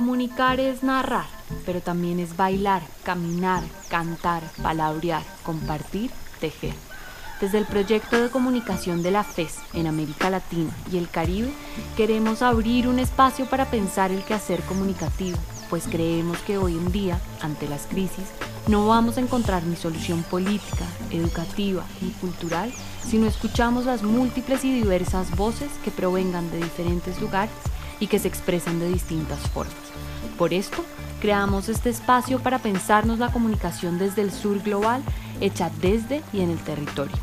Comunicar es narrar, pero también es bailar, caminar, cantar, palabrear, compartir, tejer. Desde el proyecto de comunicación de la FES en América Latina y el Caribe, queremos abrir un espacio para pensar el quehacer comunicativo, pues creemos que hoy en día, ante las crisis, no vamos a encontrar ni solución política, educativa ni cultural si no escuchamos las múltiples y diversas voces que provengan de diferentes lugares y que se expresan de distintas formas. Por esto, creamos este espacio para pensarnos la comunicación desde el sur global, hecha desde y en el territorio.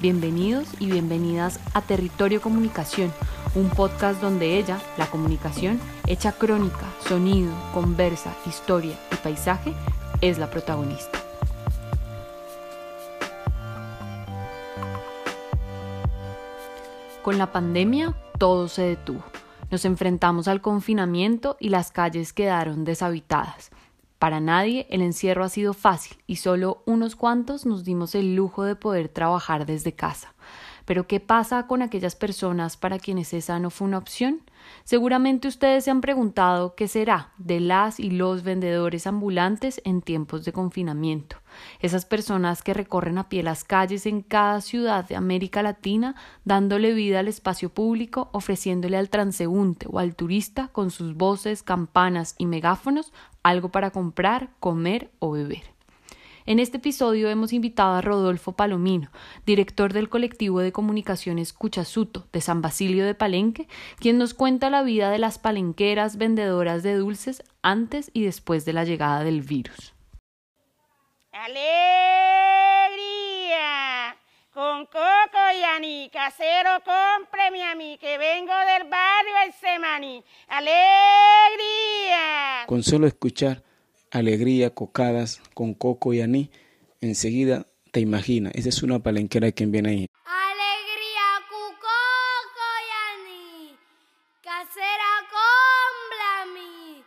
Bienvenidos y bienvenidas a Territorio Comunicación, un podcast donde ella, la comunicación, hecha crónica, sonido, conversa, historia y paisaje, es la protagonista. Con la pandemia, todo se detuvo. Nos enfrentamos al confinamiento y las calles quedaron deshabitadas. Para nadie el encierro ha sido fácil y solo unos cuantos nos dimos el lujo de poder trabajar desde casa. Pero ¿qué pasa con aquellas personas para quienes esa no fue una opción? Seguramente ustedes se han preguntado qué será de las y los vendedores ambulantes en tiempos de confinamiento. Esas personas que recorren a pie las calles en cada ciudad de América Latina, dándole vida al espacio público, ofreciéndole al transeúnte o al turista con sus voces, campanas y megáfonos algo para comprar, comer o beber. En este episodio hemos invitado a Rodolfo Palomino, director del colectivo de comunicaciones Cuchasuto de San Basilio de Palenque, quien nos cuenta la vida de las palenqueras vendedoras de dulces antes y después de la llegada del virus. ¡Alegría! Con Coco y Ani, casero, cómpreme a mí, que vengo del barrio El Semaní. ¡Alegría! Con solo escuchar alegría, cocadas con coco y aní, enseguida te imaginas, esa es una palenquera quien viene ahí. Alegría, cucoco y aní, casera con blamí,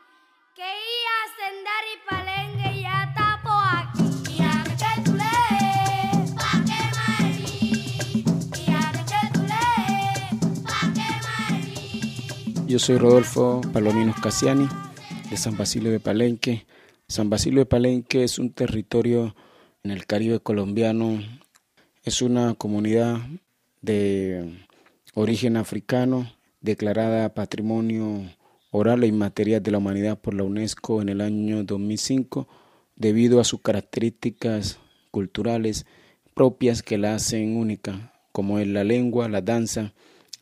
que ia sendar y palengue ya tapo aquí. Y a que que y a que que. Yo soy Rodolfo Palomino Casiani, de San Basilio de Palenque. San Basilio de Palenque es un territorio en el Caribe colombiano, es una comunidad de origen africano declarada Patrimonio Oral e Inmaterial de la Humanidad por la UNESCO en el año 2005 debido a sus características culturales propias que la hacen única, como es la lengua, la danza,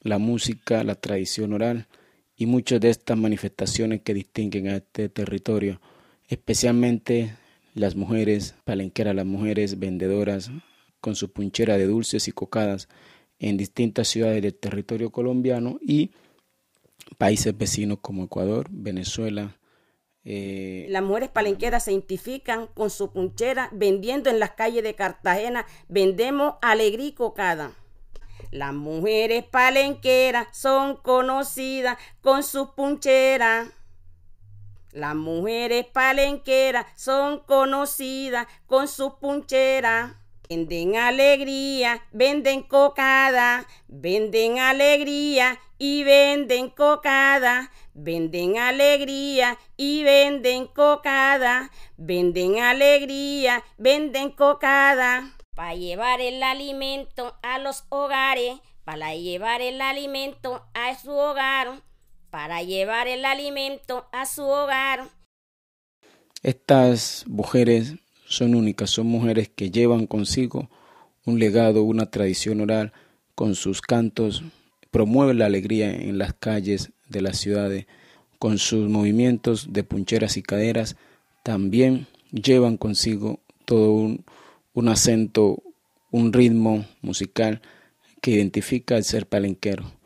la música, la tradición oral y muchas de estas manifestaciones que distinguen a este territorio especialmente las mujeres palenqueras, las mujeres vendedoras con su punchera de dulces y cocadas en distintas ciudades del territorio colombiano y países vecinos como Ecuador, Venezuela. Eh, las mujeres palenqueras se identifican con su punchera vendiendo en las calles de Cartagena, vendemos alegría y cocada. Las mujeres palenqueras son conocidas con su punchera las mujeres palenqueras son conocidas con sus puncheras. Venden alegría, venden cocada, venden alegría y venden cocada. Venden alegría y venden cocada. Venden alegría, venden cocada. Para llevar el alimento a los hogares, para llevar el alimento a su hogar para llevar el alimento a su hogar. Estas mujeres son únicas, son mujeres que llevan consigo un legado, una tradición oral con sus cantos, promueven la alegría en las calles de las ciudades, con sus movimientos de puncheras y caderas, también llevan consigo todo un, un acento, un ritmo musical que identifica al ser palenquero.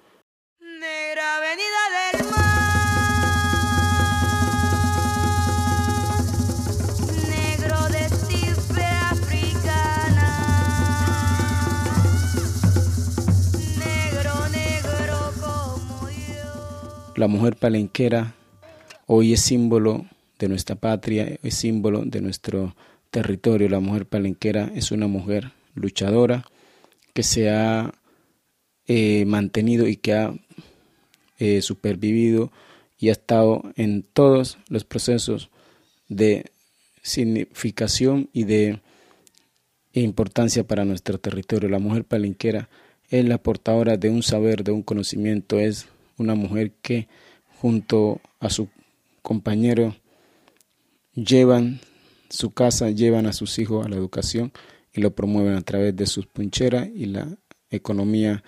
La mujer palenquera hoy es símbolo de nuestra patria, es símbolo de nuestro territorio. La mujer palenquera es una mujer luchadora que se ha eh, mantenido y que ha eh, supervivido y ha estado en todos los procesos de significación y de importancia para nuestro territorio. La mujer palenquera es la portadora de un saber, de un conocimiento, es una mujer que junto a su compañero llevan su casa, llevan a sus hijos a la educación y lo promueven a través de sus puncheras y la economía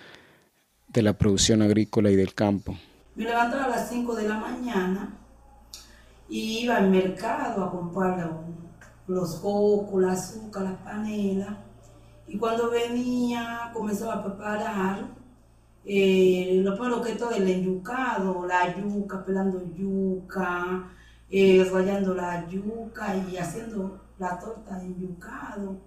de la producción agrícola y del campo. Me levantaba a las 5 de la mañana y iba al mercado a comprar los cocos, el azúcar, las panelas. Y cuando venía, comenzaba a preparar eh, lo primero que todo el enyucado, la yuca, pelando yuca, eh, rayando la yuca y haciendo la torta de yucado.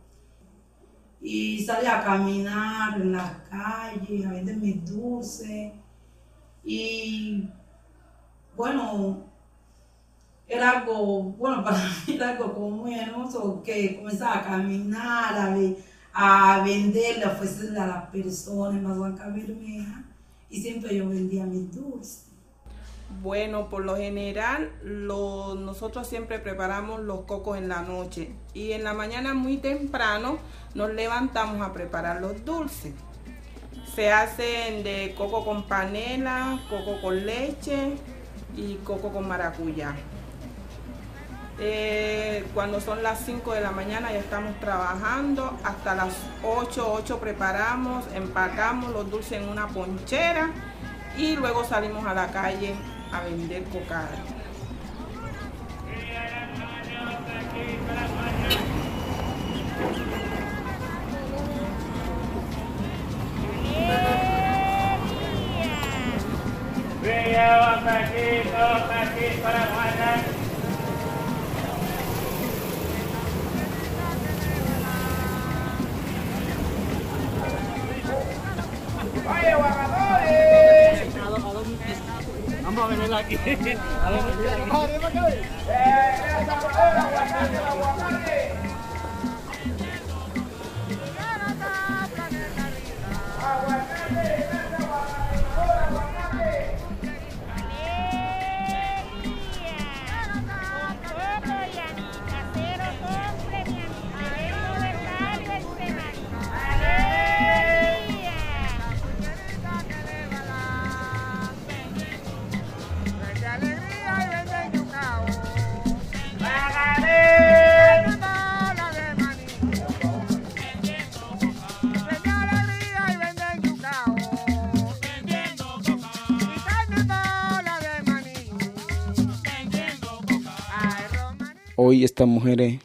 Y salía a caminar en las calles, a vender mis dulces. Y bueno, era algo, bueno, para mí era algo como muy hermoso que comenzaba a caminar, a, a a ofrecerle a las personas más Huanca Bermeja y siempre yo vendía mis dulces. Bueno, por lo general nosotros siempre preparamos los cocos en la noche y en la mañana muy temprano nos levantamos a preparar los dulces. Se hacen de coco con panela, coco con leche y coco con maracuyá. Eh, cuando son las 5 de la mañana ya estamos trabajando, hasta las 8, 8 preparamos, empacamos los dulces en una ponchera y luego salimos a la calle a vender cocada. A ver, Hoy estas mujeres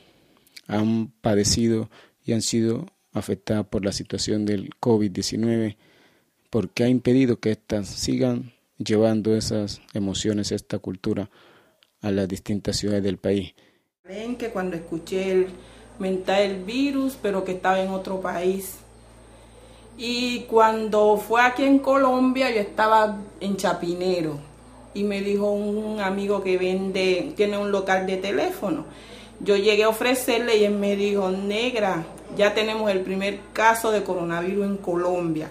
han padecido y han sido afectadas por la situación del COVID-19 porque ha impedido que éstas sigan llevando esas emociones, esta cultura a las distintas ciudades del país. Ven que cuando escuché el mental el virus, pero que estaba en otro país. Y cuando fue aquí en Colombia, yo estaba en Chapinero y me dijo un amigo que vende, tiene un local de teléfono. Yo llegué a ofrecerle y él me dijo, negra, ya tenemos el primer caso de coronavirus en Colombia.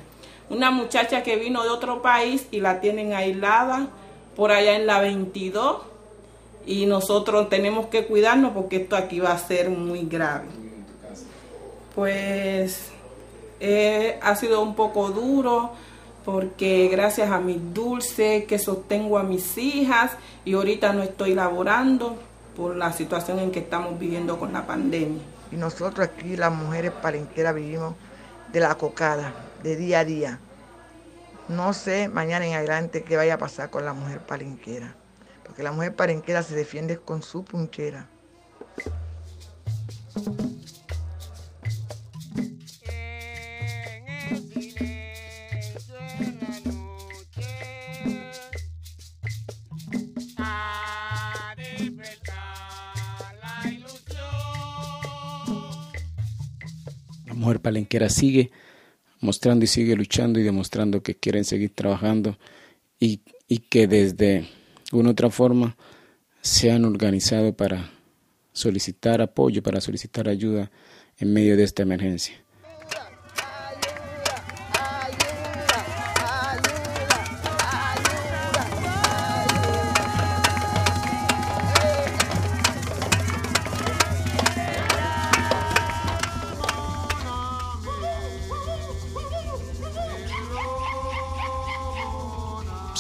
Una muchacha que vino de otro país y la tienen aislada por allá en la 22 y nosotros tenemos que cuidarnos porque esto aquí va a ser muy grave. Pues eh, ha sido un poco duro porque gracias a mis dulces que sostengo a mis hijas y ahorita no estoy laborando por la situación en que estamos viviendo con la pandemia. Y nosotros aquí las mujeres palenqueras vivimos de la cocada, de día a día. No sé mañana en adelante qué vaya a pasar con la mujer palenquera, porque la mujer palenquera se defiende con su punchera. Palenquera sigue mostrando y sigue luchando y demostrando que quieren seguir trabajando y, y que desde una otra forma se han organizado para solicitar apoyo, para solicitar ayuda en medio de esta emergencia.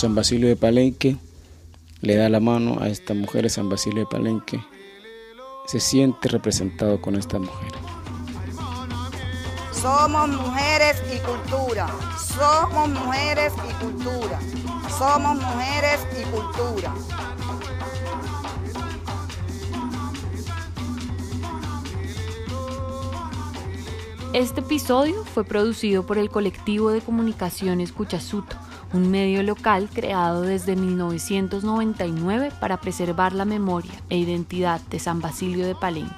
San Basilio de Palenque le da la mano a esta mujer de San Basilio de Palenque. Se siente representado con esta mujer. Somos mujeres y cultura. Somos mujeres y cultura. Somos mujeres y cultura. Este episodio fue producido por el colectivo de comunicaciones Cuchasuto un medio local creado desde 1999 para preservar la memoria e identidad de San Basilio de Palenque.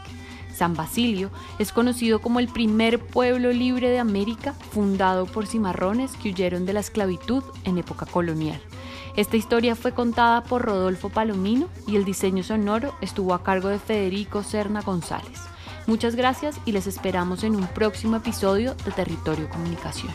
San Basilio es conocido como el primer pueblo libre de América fundado por cimarrones que huyeron de la esclavitud en época colonial. Esta historia fue contada por Rodolfo Palomino y el diseño sonoro estuvo a cargo de Federico Serna González. Muchas gracias y les esperamos en un próximo episodio de Territorio Comunicación.